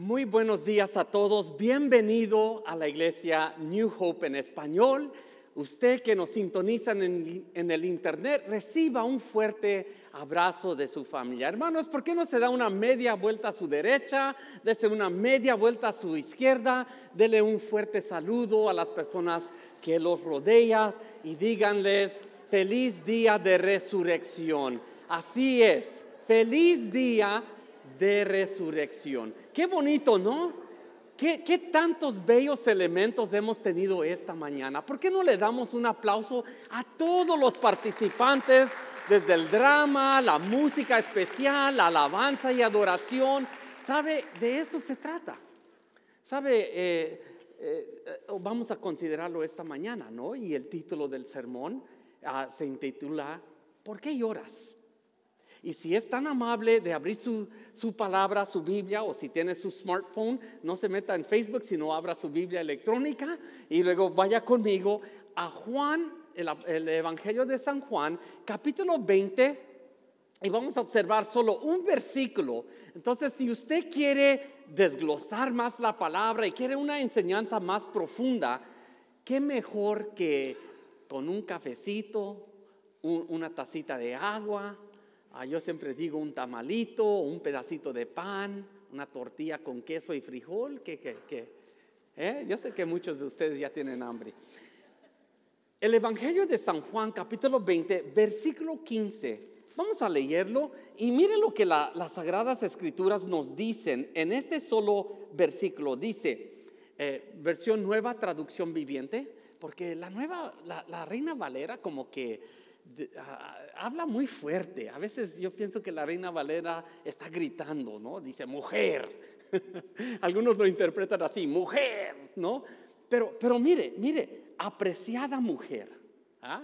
Muy buenos días a todos. Bienvenido a la iglesia New Hope en español. Usted que nos sintoniza en, el internet, reciba un fuerte abrazo de su familia. Hermanos, ¿por qué no se da una media vuelta a su derecha? Dese una media vuelta a su izquierda. Dele un fuerte saludo a las personas que los rodean y díganles feliz día de resurrección. Así es, feliz día de resurrección. Qué bonito, ¿no? ¿Qué, ¿Qué, tantos bellos elementos hemos tenido esta mañana? ¿Por qué no le damos un aplauso a todos los participantes, desde el drama, la música especial, la alabanza y adoración? ¿Sabe? De eso se trata. ¿Sabe? Eh, eh, vamos a considerarlo esta mañana, ¿no? Y el título del sermón ah, se intitula ¿Por qué lloras? Y si es tan amable de abrir su, palabra, su Biblia, o si tiene su smartphone, no se meta en Facebook, sino abra su Biblia electrónica y luego vaya conmigo a Juan, el, el Evangelio de San Juan, capítulo 20, y vamos a observar solo un versículo. Entonces, si usted quiere desglosar más la palabra y quiere una enseñanza más profunda, qué mejor que con un cafecito, una tacita de agua, Ah, yo siempre digo un tamalito, un pedacito de pan, una tortilla con queso y frijol. que, que, ¿Eh? Yo sé que muchos de ustedes ya tienen hambre. El Evangelio de San Juan, capítulo 20, versículo 15. Vamos a leerlo y mire lo que las Sagradas Escrituras nos dicen en este solo versículo. Dice, eh, versión nueva, traducción viviente, porque la nueva, la Reina Valera como que habla muy fuerte. A veces yo pienso que la reina Valera está gritando, ¿no? Dice, mujer. Algunos lo interpretan así, mujer, ¿no? Pero, pero mire, mire, apreciada mujer. ¿ah?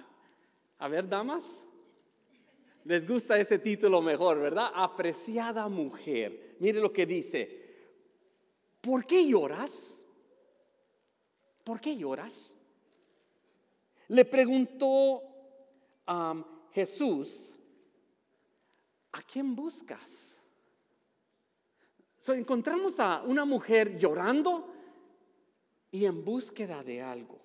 A ver, damas. Les gusta ese título mejor, ¿verdad? Apreciada mujer. Mire lo que dice. ¿Por qué lloras? ¿Por qué lloras? Le preguntó Jesús, ¿a quién buscas? encontramos a una mujer llorando y en búsqueda de algo.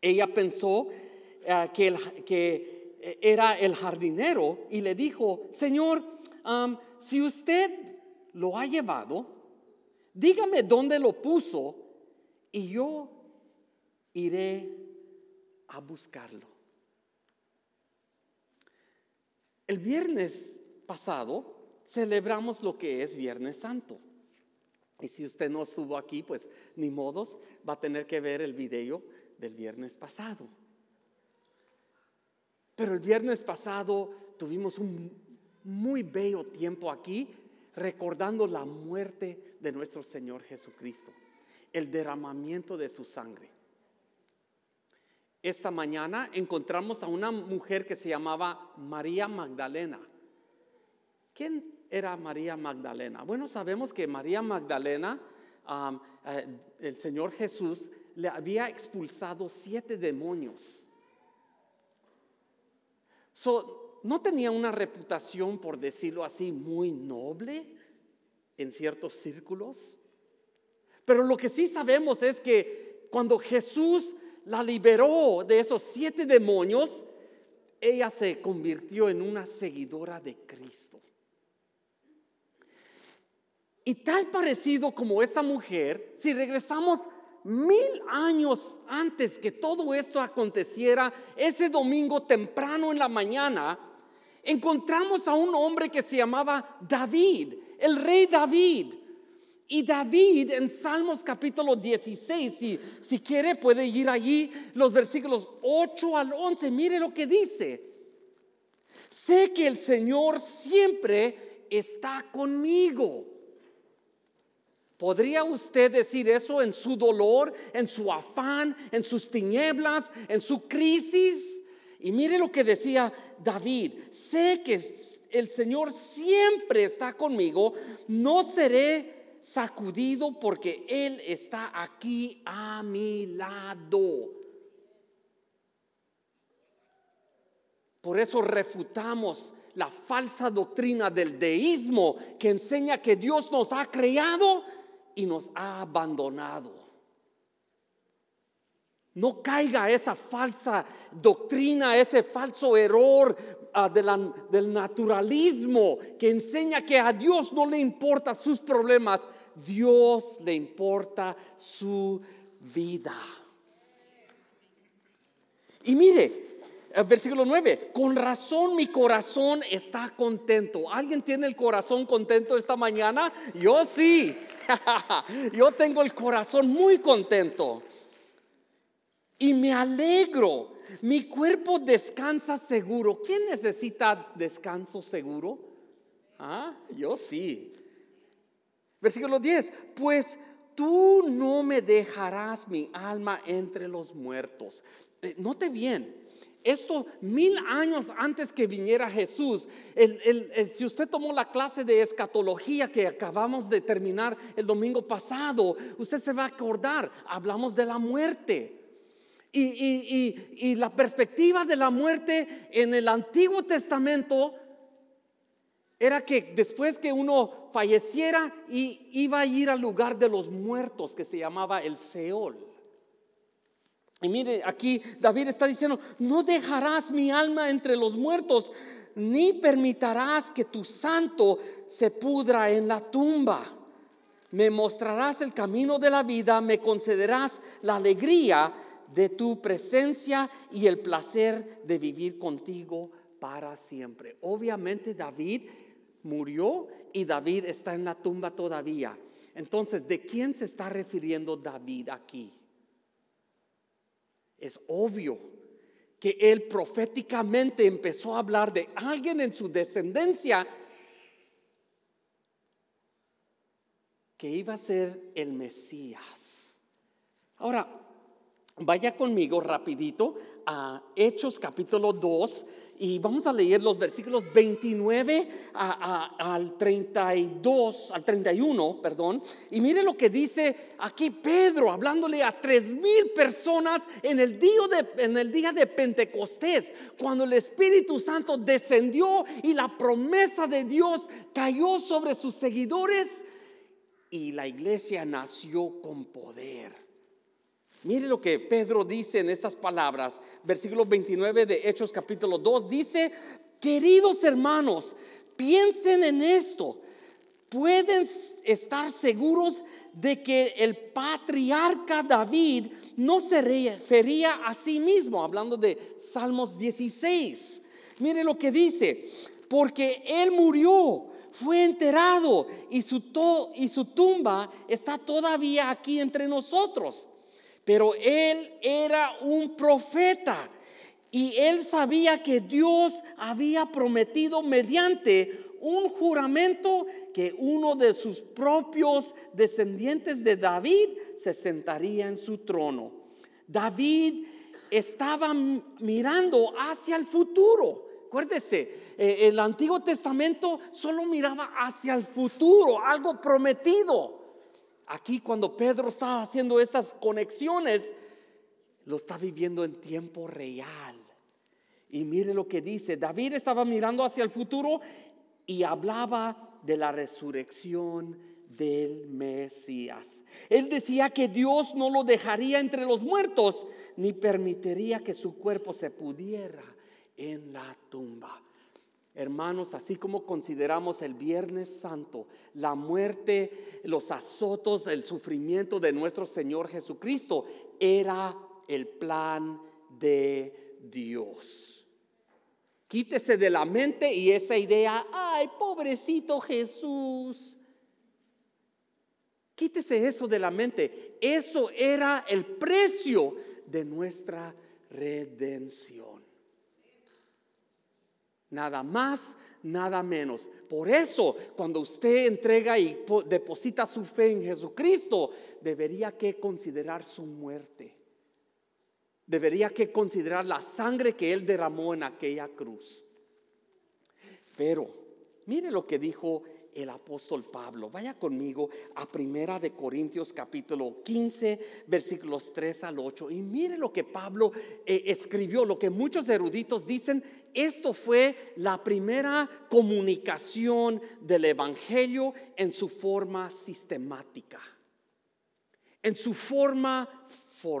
Ella pensó eh, que, que, eh, era el jardinero y le dijo, Señor, si usted lo ha llevado, dígame dónde lo puso y yo iré a buscarlo. El viernes pasado celebramos lo que es Viernes Santo. Y si usted no estuvo aquí, pues ni modos, va a tener que ver el video del viernes pasado. Pero el viernes pasado tuvimos un muy bello tiempo aquí recordando la muerte de nuestro Señor Jesucristo, el derramamiento de su sangre esta mañana encontramos a una mujer que se llamaba María Magdalena. ¿Quién era María Magdalena? Bueno, sabemos que María Magdalena, eh, el Señor Jesús, le había expulsado siete demonios. no tenía una reputación, por decirlo así, muy noble en ciertos círculos. Pero lo que sí sabemos es que cuando Jesús la liberó de esos siete demonios, ella se convirtió en una seguidora de Cristo. Y tal parecido como esta mujer, si regresamos mil años antes que todo esto aconteciera, ese domingo temprano en la mañana, encontramos a un hombre que se llamaba David, el rey David. Y David en Salmos capítulo 16, si, si quiere puede ir allí los versículos 8 al 11, mire lo que dice. Sé que el Señor siempre está conmigo. ¿Podría usted decir eso en su dolor, en su afán, en sus tinieblas, en su crisis? Y mire lo que decía David, sé que el Señor siempre está conmigo, no seré sacudido porque Él está aquí a mi lado. Por eso refutamos la falsa doctrina del deísmo que enseña que Dios nos ha creado y nos ha abandonado. No caiga esa falsa doctrina, ese falso error del naturalismo que enseña que a Dios no le importa sus problemas, Dios le importa su vida. Y mire, versículo 9, con razón mi corazón está contento. ¿Alguien tiene el corazón contento esta mañana? Yo sí. Yo tengo el corazón muy contento. Y me alegro. Mi cuerpo descansa seguro. ¿Quién necesita descanso seguro? Ah, yo sí. Versículo 10. Pues tú no me dejarás mi alma entre los muertos. Eh, note bien, esto mil años antes que viniera Jesús, si usted tomó la clase de escatología que acabamos de terminar el domingo pasado, usted se va a acordar, hablamos de la muerte. Y la perspectiva de la muerte en el Antiguo Testamento era que después que uno falleciera y iba a ir al lugar de los muertos que se llamaba el Seol. Y mire, aquí David está diciendo, no dejarás mi alma entre los muertos, ni permitirás que tu santo se pudra en la tumba. Me mostrarás el camino de la vida, me concederás la alegría de tu presencia y el placer de vivir contigo para siempre. Obviamente David murió y David está en la tumba todavía. Entonces, ¿de quién se está refiriendo David aquí? Es obvio que él proféticamente empezó a hablar de alguien en su descendencia que iba a ser el Mesías. Ahora, vaya conmigo rapidito a Hechos capítulo 2 y vamos a leer los versículos 29 al 32, al 31, perdón. Y mire lo que dice aquí Pedro, hablándole a tres mil personas en el, día de, en el día de Pentecostés, cuando el Espíritu Santo descendió y la promesa de Dios cayó sobre sus seguidores y la iglesia nació con poder. Mire lo que Pedro dice en estas palabras, versículo 29 de Hechos capítulo 2, dice, queridos hermanos, piensen en esto, pueden estar seguros de que el patriarca David no se refería a sí mismo, hablando de Salmos 16. Mire lo que dice, porque él murió, fue enterrado y su, y su tumba está todavía aquí entre nosotros. Pero él era un profeta y él sabía que Dios había prometido mediante un juramento que uno de sus propios descendientes de David se sentaría en su trono. David estaba mirando hacia el futuro. Acuérdese, eh, el Antiguo Testamento solo miraba hacia el futuro, algo prometido. Aquí cuando Pedro estaba haciendo esas conexiones, lo está viviendo en tiempo real. Y mire lo que dice, David estaba mirando hacia el futuro y hablaba de la resurrección del Mesías. Él decía que Dios no lo dejaría entre los muertos, ni permitiría que su cuerpo se pudiera en la tumba. Hermanos, así como consideramos el Viernes Santo, la muerte, los azotos, el sufrimiento de nuestro Señor Jesucristo, era el plan de Dios. Quítese de la mente y esa idea, ay, pobrecito Jesús. Quítese eso de la mente. Eso era el precio de nuestra redención. Nada más, nada menos. Por eso, cuando usted entrega y deposita su fe en Jesucristo, debería que considerar su muerte. Debería que considerar la sangre que Él derramó en aquella cruz. Pero, mire lo que dijo el apóstol Pablo. Vaya conmigo a Primera de Corintios capítulo 15, versículos 3 al 8 y mire lo que Pablo eh, escribió, lo que muchos eruditos dicen, esto fue la primera comunicación del evangelio en su forma sistemática. En su forma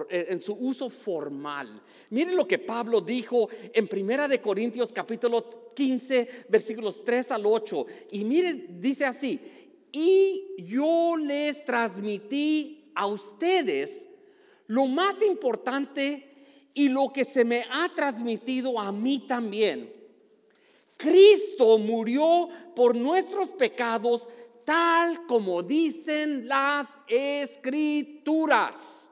en su uso formal. Miren lo que Pablo dijo en Primera de Corintios capítulo 15 versículos 3 al 8 y miren dice así, "Y yo les transmití a ustedes lo más importante y lo que se me ha transmitido a mí también. Cristo murió por nuestros pecados tal como dicen las escrituras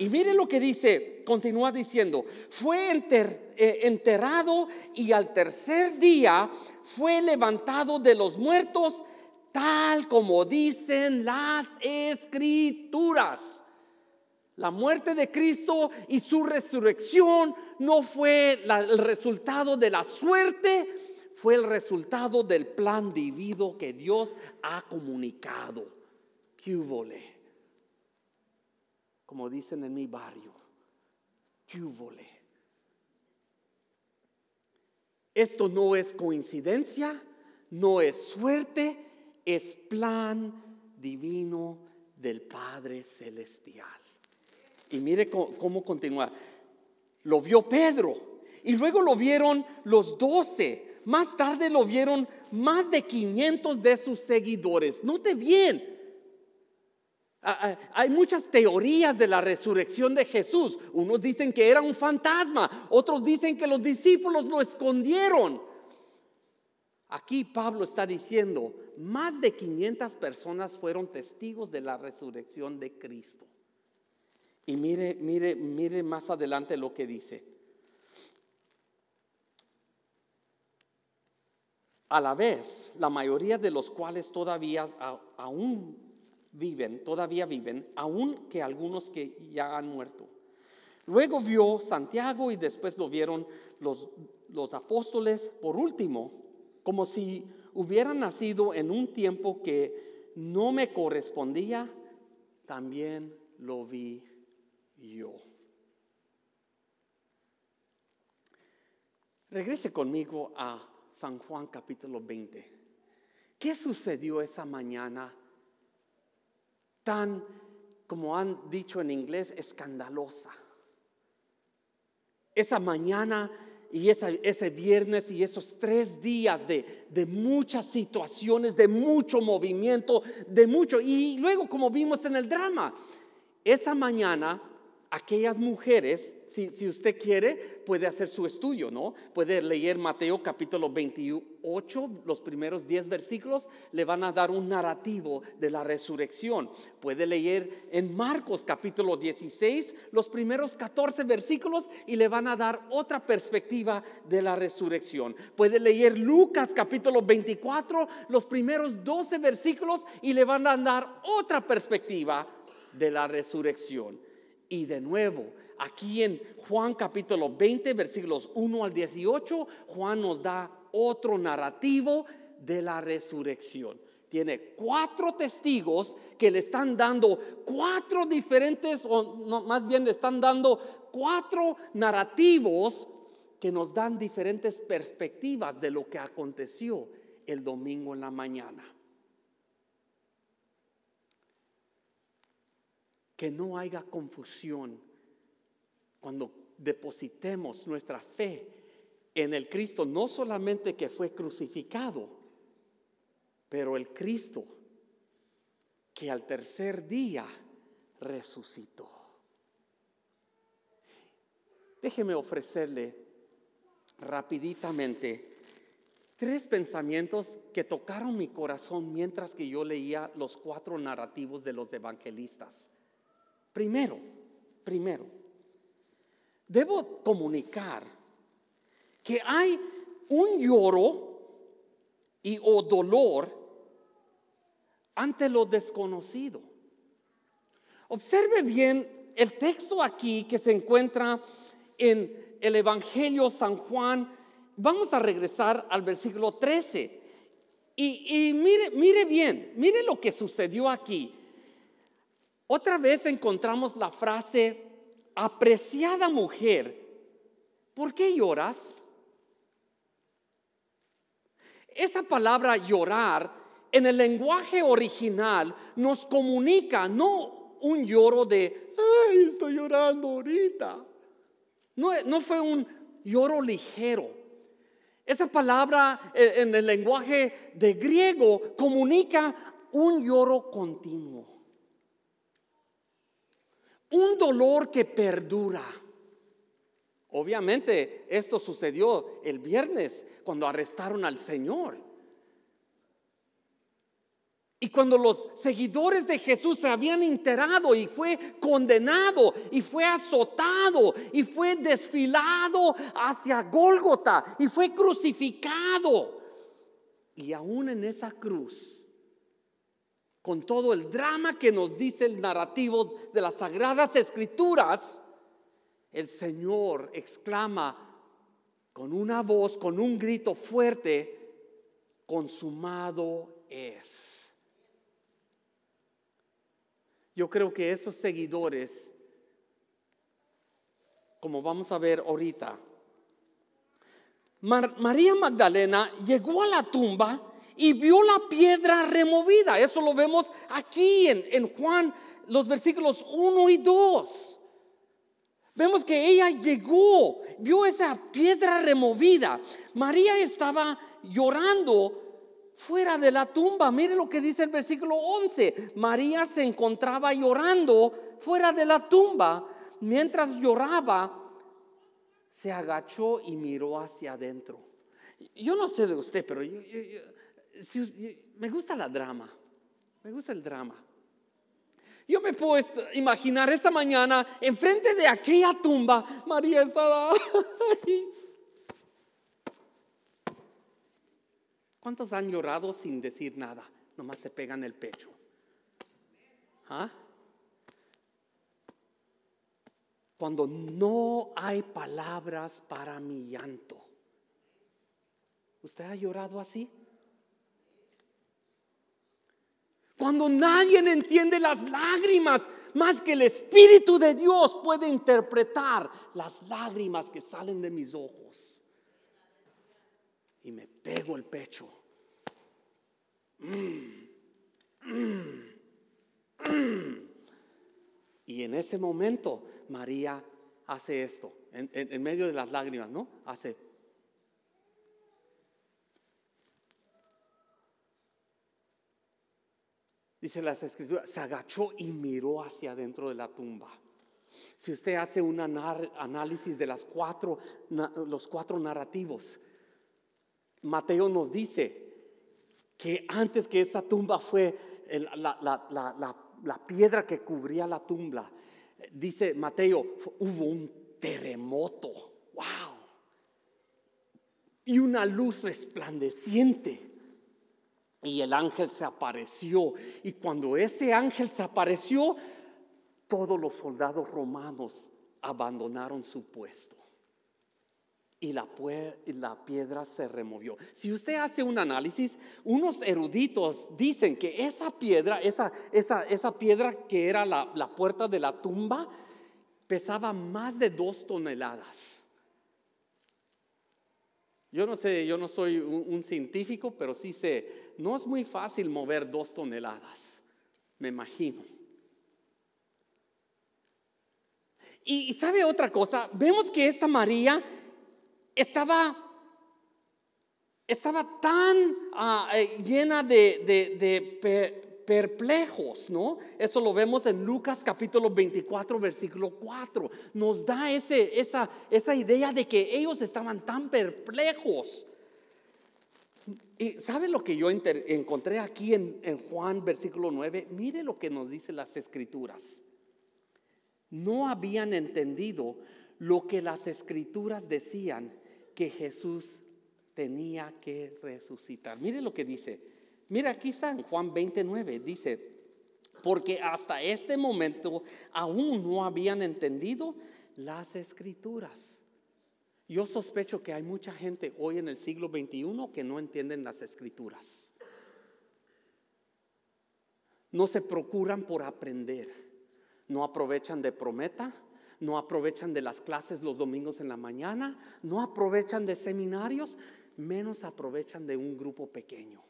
y miren lo que dice, continúa diciendo, fue eh, enterrado y al tercer día fue levantado de los muertos, tal como dicen las escrituras. La muerte de Cristo y su resurrección no fue el resultado de la suerte, fue el resultado del plan divino que Dios ha comunicado. ¿Qué como dicen en mi barrio, ¡Cúvole! Esto no es coincidencia, no es suerte, es plan divino del Padre Celestial. Y mire cómo, continúa. Lo vio Pedro y luego lo vieron los doce. Más tarde lo vieron más de 500 de sus seguidores. Note bien, hay muchas teorías de la resurrección de Jesús. Unos dicen que era un fantasma, otros dicen que los discípulos lo escondieron. Aquí Pablo está diciendo, más de 500 personas fueron testigos de la resurrección de Cristo. Y mire, mire, mire más adelante lo que dice. A la vez, la mayoría de los cuales todavía aún viven, todavía viven, aun que algunos que ya han muerto. Luego vio Santiago y después lo vieron los, los apóstoles por último, como si hubieran nacido en un tiempo que no me correspondía, también lo vi yo. Regrese conmigo a San Juan capítulo 20. ¿Qué sucedió esa mañana tan, como han dicho en inglés, escandalosa. Esa mañana y ese viernes y esos tres días de, de, muchas situaciones, de mucho movimiento, de mucho. Y luego, como vimos en el drama, esa mañana aquellas mujeres, si, usted quiere, puede hacer su estudio, ¿no? Puede leer Mateo capítulo 28, los primeros 10 versículos, le van a dar un narrativo de la resurrección. Puede leer en Marcos capítulo 16, los primeros 14 versículos y le van a dar otra perspectiva de la resurrección. Puede leer Lucas capítulo 24, los primeros 12 versículos y le van a dar otra perspectiva de la resurrección. Y de nuevo, aquí en Juan capítulo 20, versículos 1 al 18, Juan nos da otro narrativo de la resurrección. Tiene cuatro testigos que le están dando cuatro diferentes, o más bien le están dando cuatro narrativos que nos dan diferentes perspectivas de lo que aconteció el domingo en la mañana. Que no haya confusión cuando depositemos nuestra fe en el Cristo, no solamente que fue crucificado, pero el Cristo que al tercer día resucitó. Déjeme ofrecerle rapiditamente tres pensamientos que tocaron mi corazón mientras que yo leía los cuatro narrativos de los evangelistas. Primero, primero, debo comunicar que hay un lloro y o dolor ante lo desconocido. Observe bien el texto aquí que se encuentra en el Evangelio San Juan. Vamos a regresar al versículo 13. Y, mire, mire bien, mire lo que sucedió aquí. Otra vez encontramos la frase, apreciada mujer, ¿por qué lloras? Esa palabra llorar en el lenguaje original nos comunica no un lloro de, ay, estoy llorando ahorita. No, no fue un lloro ligero. Esa palabra eh, en el lenguaje de griego comunica un lloro continuo. Un dolor que perdura. Obviamente esto sucedió el viernes cuando arrestaron al Señor. Y cuando los seguidores de Jesús se habían enterado y fue condenado y fue azotado y fue desfilado hacia Gólgota y fue crucificado. Y aún en esa cruz, con todo el drama que nos dice el narrativo de las sagradas escrituras, el Señor exclama con una voz, con un grito fuerte, consumado es. Yo creo que esos seguidores, como vamos a ver ahorita, María Magdalena llegó a la tumba y vio la piedra removida. Eso lo vemos aquí en, en Juan, los versículos 1 y 2. Vemos que ella llegó, vio esa piedra removida. María estaba llorando fuera de la tumba. Mire lo que dice el versículo 11. María se encontraba llorando fuera de la tumba. Mientras lloraba, se agachó y miró hacia adentro. Yo no sé de usted, pero me gusta la drama. Me gusta el drama. Yo me puedo imaginar esa mañana enfrente de aquella tumba, María estaba ahí ¿Cuántos han llorado sin decir nada? Nomás se pegan el pecho. ¿Ah? Cuando no hay palabras para mi llanto. ¿Usted ha llorado así? Cuando nadie entiende las lágrimas, más que el Espíritu de Dios puede interpretar las lágrimas que salen de mis ojos y me pego el pecho. Y en ese momento María hace esto, en, medio de las lágrimas, ¿no? Hace... Dice las escrituras, se agachó y miró hacia adentro de la tumba. Si usted hace un análisis de las cuatro, los cuatro narrativos, Mateo nos dice que antes que esa tumba fue la, piedra que cubría la tumba, dice Mateo, hubo un terremoto, wow, y una luz resplandeciente. Y el ángel se apareció. Y cuando ese ángel se apareció, todos los soldados romanos abandonaron su puesto y la, la, piedra se removió. Si usted hace un análisis, unos eruditos dicen que esa piedra, esa, esa, esa piedra que era la, la, puerta de la tumba, pesaba más de dos toneladas. Yo no sé, yo no soy un, científico, pero sí sé, no es muy fácil mover dos toneladas, me imagino. Y, sabe otra cosa, vemos que esta María estaba, estaba tan ah, eh, llena de, perplejos, ¿no? Eso lo vemos en Lucas capítulo 24, versículo 4. Nos da esa, esa idea de que ellos estaban tan perplejos. ¿Y sabe lo que yo encontré aquí en, en Juan versículo 9? Mire lo que nos dicen las escrituras. No habían entendido lo que las escrituras decían que Jesús tenía que resucitar. Mire lo que dice. Mira, aquí está en Juan 29. Dice, porque hasta este momento aún no habían entendido las escrituras. Yo sospecho que hay mucha gente hoy en el siglo XXI que no entienden las escrituras. No se procuran por aprender. No aprovechan de prometa, no aprovechan de las clases los domingos en la mañana, no aprovechan de seminarios, menos aprovechan de un grupo pequeño.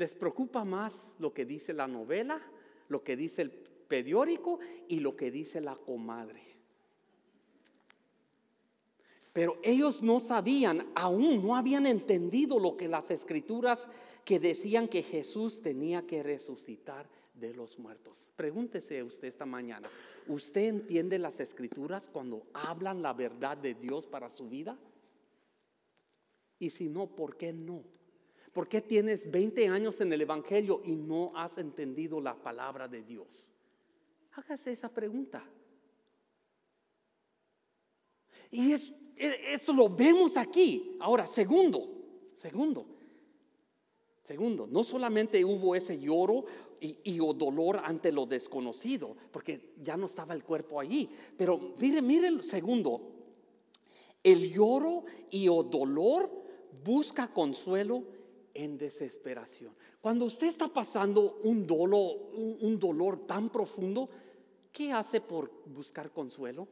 Les preocupa más lo que dice la novela, lo que dice el periódico y lo que dice la comadre. Pero ellos no sabían, aún no habían entendido lo que las escrituras que decían que Jesús tenía que resucitar de los muertos. Pregúntese usted esta mañana, ¿usted entiende las escrituras cuando hablan la verdad de Dios para su vida? Y si no, ¿por qué no? ¿Por qué tienes 20 años en el Evangelio y no has entendido la palabra de Dios? Hágase esa pregunta. Y es, e, eso lo vemos aquí. Ahora, segundo, segundo, segundo, no solamente hubo ese lloro y, y, dolor ante lo desconocido, porque ya no estaba el cuerpo allí, pero mire, mire segundo, el lloro y o dolor busca consuelo en desesperación. Cuando usted está pasando un dolor, un, dolor tan profundo, ¿qué hace por buscar consuelo?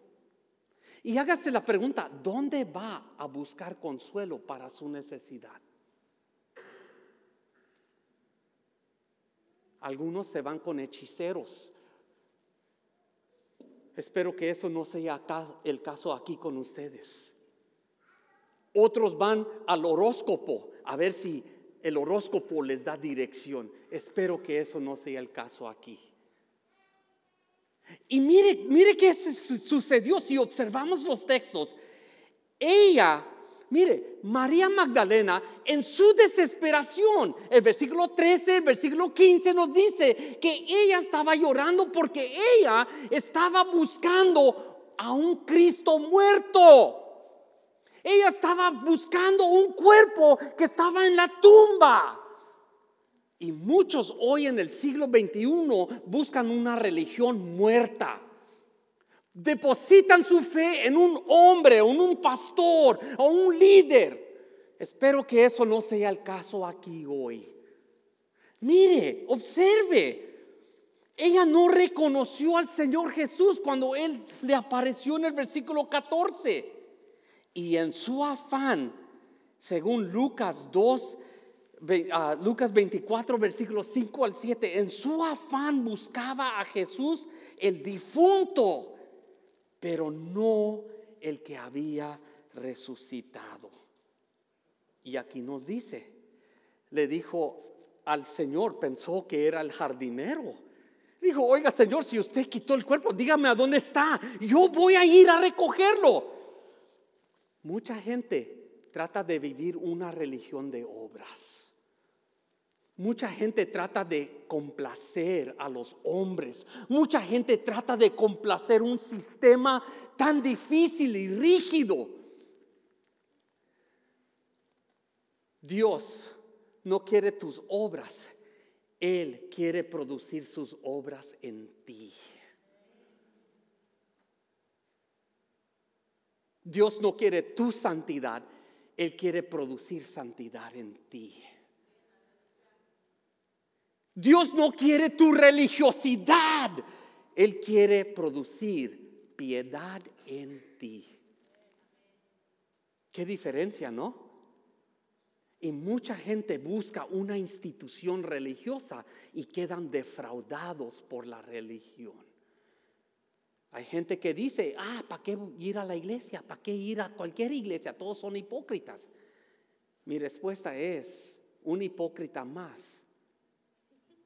Y hágase la pregunta, ¿dónde va a buscar consuelo para su necesidad? Algunos se van con hechiceros. Espero que eso no sea el caso aquí con ustedes. Otros van al horóscopo a ver si el horóscopo les da dirección. Espero que eso no sea el caso aquí. Y mire, mire qué sucedió si observamos los textos. Ella, mire, María Magdalena, en su desesperación, el versículo 13, el versículo 15 nos dice que ella estaba llorando porque ella estaba buscando a un Cristo muerto. Ella estaba buscando un cuerpo que estaba en la tumba. Y muchos hoy en el siglo XXI buscan una religión muerta. Depositan su fe en un hombre, en un pastor o un líder. Espero que eso no sea el caso aquí hoy. Mire, observe. Ella no reconoció al Señor Jesús cuando Él le apareció en el versículo 14. Y en su afán, según Lucas 2, ah, Lucas 24, versículos 5 al 7, en su afán buscaba a Jesús el difunto, pero no el que había resucitado. Y aquí nos dice, le dijo al Señor, pensó que era el jardinero. Dijo, oiga Señor, si usted quitó el cuerpo, dígame a dónde está. Yo voy a ir a recogerlo. Mucha gente trata de vivir una religión de obras. Mucha gente trata de complacer a los hombres. Mucha gente trata de complacer un sistema tan difícil y rígido. Dios no quiere tus obras. Él quiere producir sus obras en ti. Dios no quiere tu santidad, Él quiere producir santidad en ti. Dios no quiere tu religiosidad, Él quiere producir piedad en ti. Qué diferencia, ¿no? Y mucha gente busca una institución religiosa y quedan defraudados por la religión. Hay gente que dice, ah, ¿para qué ir a la iglesia? ¿Para qué ir a cualquier iglesia? Todos son hipócritas. Mi respuesta es, un hipócrita más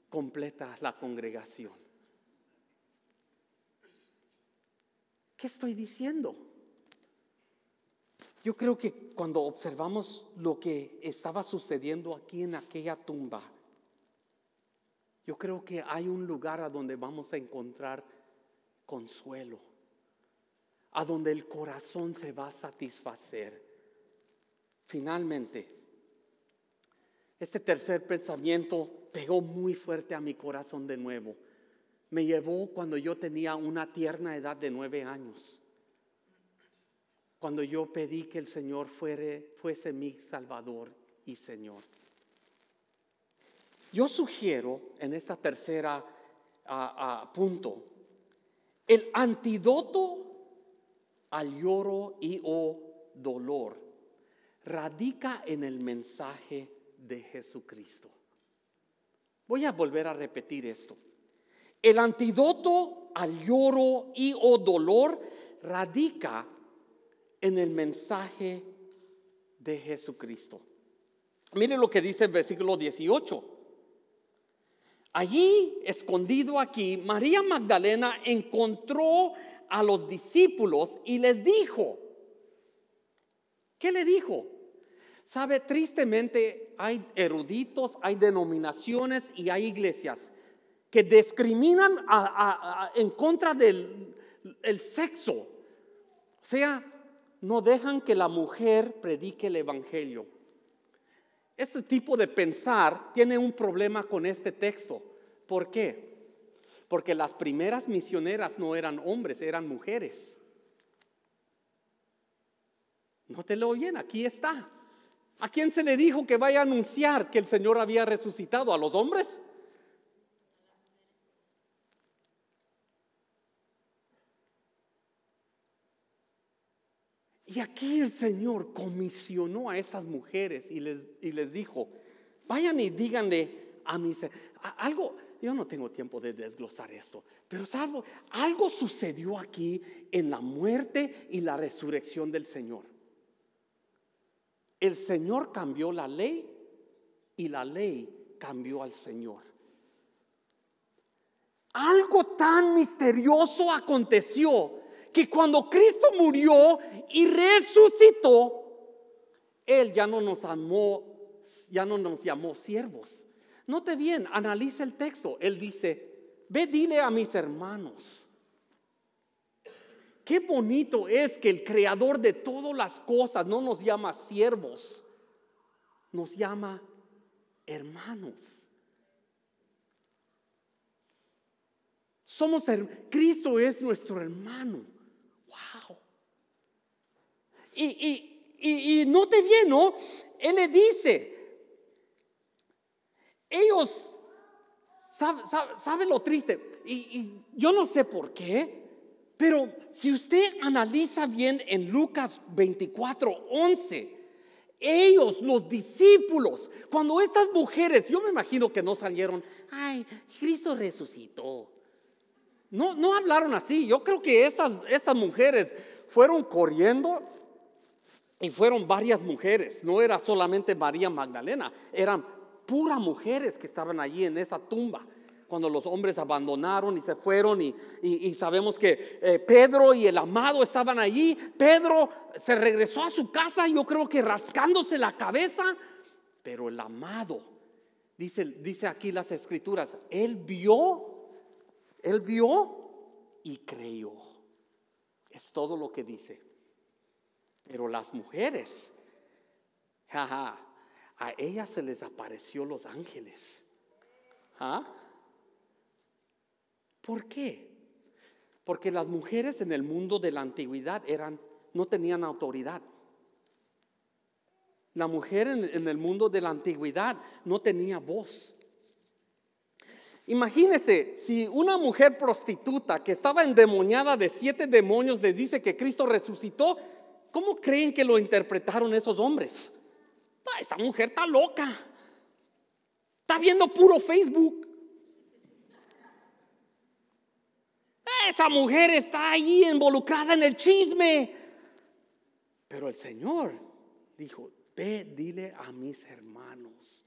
completa la congregación. ¿Qué estoy diciendo? Yo creo que cuando observamos lo que estaba sucediendo aquí en aquella tumba, yo creo que hay un lugar a donde vamos a encontrar consuelo, a donde el corazón se va a satisfacer. Finalmente, este tercer pensamiento pegó muy fuerte a mi corazón de nuevo. Me llevó cuando yo tenía una tierna edad de nueve años. Cuando yo pedí que el Señor fuese mi Salvador y Señor. Yo sugiero en esta tercera ah, ah, punto el antídoto al lloro y o dolor radica en el mensaje de Jesucristo. Voy a volver a repetir esto. El antídoto al lloro y o dolor radica en el mensaje de Jesucristo. Miren lo que dice el versículo 18. Allí, escondido aquí, María Magdalena encontró a los discípulos y les dijo, ¿qué le dijo? Sabe, tristemente hay eruditos, hay denominaciones y hay iglesias que discriminan en contra del el sexo. O sea, no dejan que la mujer predique el Evangelio. Este tipo de pensar tiene un problema con este texto. ¿Por qué? Porque las primeras misioneras no eran hombres, eran mujeres. No te lo oyen, aquí está. ¿A quién se le dijo que vaya a anunciar que el Señor había resucitado? ¿A los hombres? Y aquí el Señor comisionó a esas mujeres y les, y les dijo, vayan y díganle a mis... Algo, yo no tengo tiempo de desglosar esto, pero salvo, algo sucedió aquí en la muerte y la resurrección del Señor. El Señor cambió la ley y la ley cambió al Señor. Algo tan misterioso aconteció que cuando Cristo murió y resucitó, Él ya no nos amó, ya no nos llamó siervos. Note bien, analice el texto. Él dice, ve dile a mis hermanos. Qué bonito es que el creador de todas las cosas no nos llama siervos, nos llama hermanos. Somos, Cristo es nuestro hermano. Wow. Y, y, y, note bien, ¿no? Él le dice, ellos, ¿sabe, lo triste? Y, y yo no sé por qué, pero si usted analiza bien en Lucas 24, 11, ellos, los discípulos, cuando estas mujeres, yo me imagino que no salieron, ay, Cristo resucitó. No, no hablaron así. Yo creo que estas, estas mujeres fueron corriendo y fueron varias mujeres. No era solamente María Magdalena, eran puras mujeres que estaban allí en esa tumba cuando los hombres abandonaron y se fueron y, sabemos que eh, Pedro y el amado estaban allí. Pedro se regresó a su casa, yo creo que rascándose la cabeza, pero el amado, dice, dice aquí las escrituras, él vio él vio y creyó. Es todo lo que dice. Pero las mujeres, a ellas se les apareció los ángeles. ¿Ah? ¿Por qué? Porque las mujeres en el mundo de la antigüedad eran, no tenían autoridad. La mujer en el mundo de la antigüedad no tenía voz. Imagínese si una mujer prostituta que estaba endemoniada de siete demonios le dice que Cristo resucitó, ¿cómo creen que lo interpretaron esos hombres? Ah, esta mujer está loca. Está viendo puro Facebook. Esa mujer está ahí involucrada en el chisme. Pero el Señor dijo, ve, dile a mis hermanos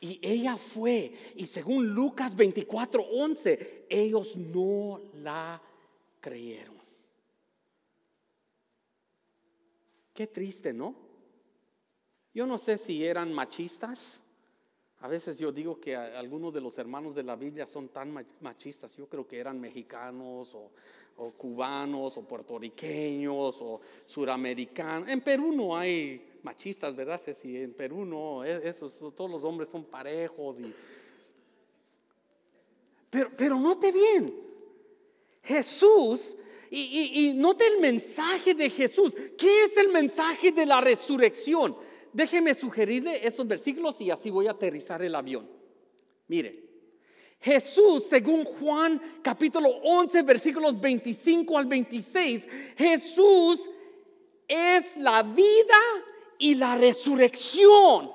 y ella fue, y según Lucas 24, 11, ellos no la creyeron. Qué triste, ¿no? Yo no sé si eran machistas. A veces yo digo que algunos de los hermanos de la Biblia son tan machistas. Yo creo que eran mexicanos o, o cubanos o puertorriqueños o suramericanos. En Perú no hay machistas, ¿verdad? Si en Perú no, e, todos los hombres son parejos. Y... Pero, pero note bien, Jesús, y, y, note el mensaje de Jesús. ¿Qué es el mensaje de la resurrección? Déjeme sugerirle esos versículos y así voy a aterrizar el avión. Mire, Jesús, según Juan capítulo 11, versículos 25 al 26, Jesús es la vida y la resurrección.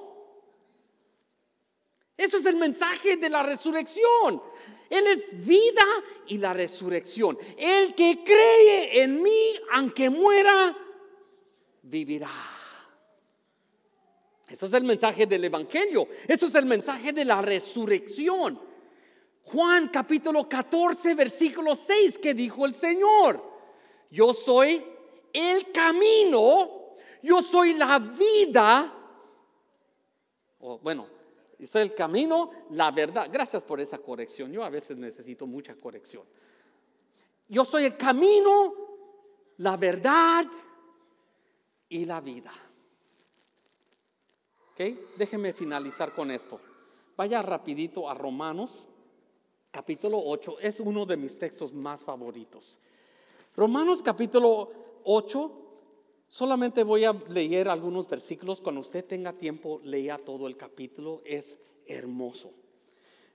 Eso es el mensaje de la resurrección. Él es vida y la resurrección. El que cree en mí, aunque muera, vivirá. Eso es el mensaje del Evangelio. Eso es el mensaje de la resurrección. Juan capítulo 14, versículo 6, que dijo el Señor. Yo soy el camino, yo soy la vida. bueno, yo soy el camino, la verdad. Gracias por esa corrección. Yo a veces necesito mucha corrección. Yo soy el camino, la verdad y la vida. ¿Ok? Déjeme finalizar con esto. Vaya rapidito a Romanos, capítulo 8. Es uno de mis textos más favoritos. Romanos capítulo 8. Solamente voy a leer algunos versículos. Cuando usted tenga tiempo, lea todo el capítulo. Es hermoso.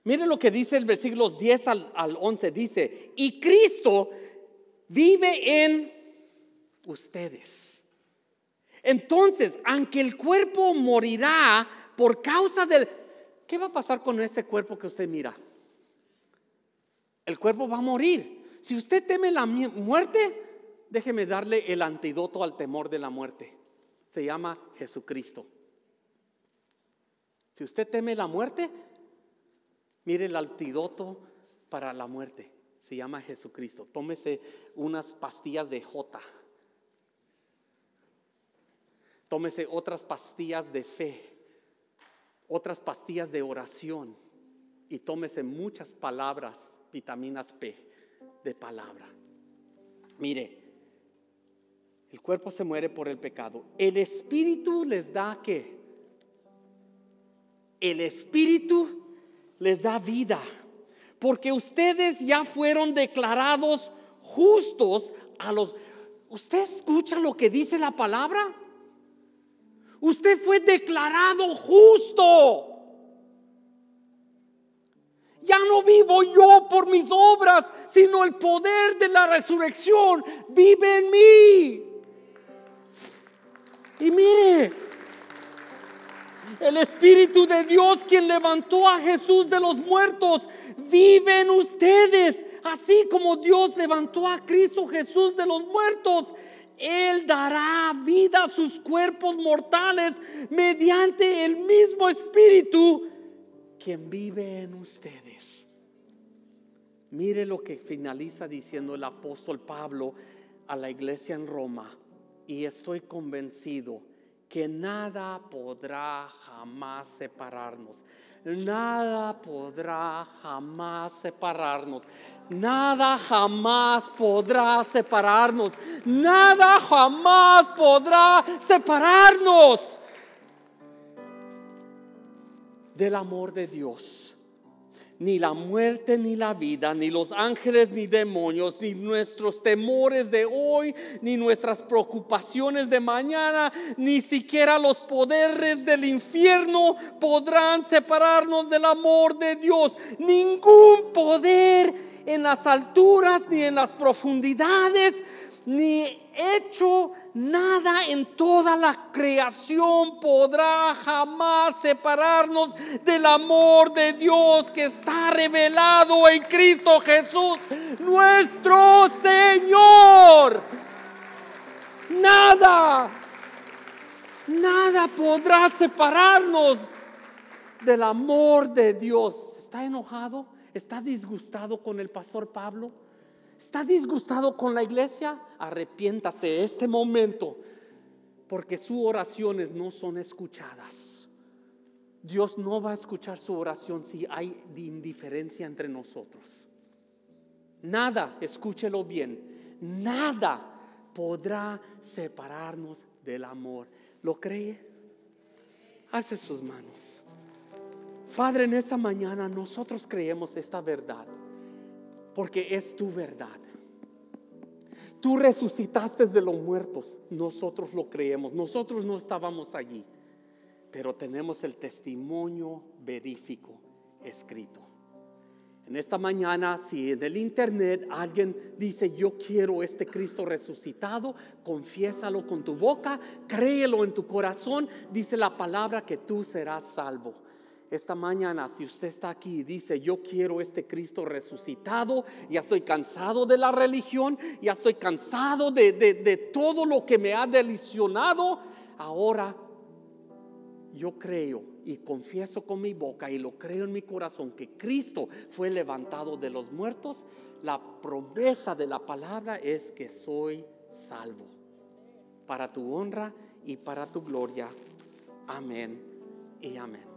Miren lo que dice el versículo 10 al, al 11. Dice, y Cristo vive en ustedes entonces, aunque el cuerpo morirá por causa del... ¿Qué va a pasar con este cuerpo que usted mira? El cuerpo va a morir. Si usted teme la muerte, déjeme darle el antídoto al temor de la muerte. Se llama Jesucristo. Si usted teme la muerte, mire el antídoto para la muerte. Se llama Jesucristo. Tómese unas pastillas de J Tómese otras pastillas de fe, otras pastillas de oración y tómese muchas palabras, vitaminas P de palabra. Mire, el cuerpo se muere por el pecado. El espíritu les da qué? El espíritu les da vida. Porque ustedes ya fueron declarados justos a los... ¿Usted escucha lo que dice la palabra? Usted fue declarado justo. Ya no vivo yo por mis obras, sino el poder de la resurrección vive en mí. Y mire, el Espíritu de Dios quien levantó a Jesús de los muertos vive en ustedes, así como Dios levantó a Cristo Jesús de los muertos. Él dará vida a sus cuerpos mortales mediante el mismo Espíritu quien vive en ustedes. Mire lo que finaliza diciendo el apóstol Pablo a la iglesia en Roma. Y estoy convencido que nada podrá jamás separarnos nada podrá jamás separarnos. Nada jamás podrá separarnos. Nada jamás podrá separarnos del amor de Dios ni la muerte, ni la vida, ni los ángeles, ni demonios, ni nuestros temores de hoy, ni nuestras preocupaciones de mañana, ni siquiera los poderes del infierno podrán separarnos del amor de Dios. Ningún poder en las alturas, ni en las profundidades, ni hecho nada en toda la creación podrá jamás separarnos del amor de Dios que está revelado en Cristo Jesús, nuestro Señor. Nada, nada podrá separarnos del amor de Dios. ¿Está enojado? ¿Está disgustado con el pastor Pablo? ¿Está disgustado con la iglesia? Arrepiéntase este momento, porque sus oraciones no son escuchadas. Dios no va a escuchar su oración si hay indiferencia entre nosotros. Nada, escúchelo bien, nada podrá separarnos del amor. ¿Lo cree? Hace sus manos. Padre, en esta mañana nosotros creemos esta verdad porque es tu verdad. Tú resucitaste de los muertos, nosotros lo creemos, nosotros no estábamos allí, pero tenemos el testimonio verífico escrito. En esta mañana, si en el internet alguien dice, yo quiero este Cristo resucitado, confiésalo con tu boca, créelo en tu corazón, dice la palabra que tú serás salvo. Esta mañana, si usted está aquí y dice, yo quiero este Cristo resucitado, ya estoy cansado de la religión, ya estoy cansado de, de todo lo que me ha delicionado, ahora yo creo y confieso con mi boca y lo creo en mi corazón que Cristo fue levantado de los muertos, la promesa de la palabra es que soy salvo. Para tu honra y para tu gloria. Amén y amén.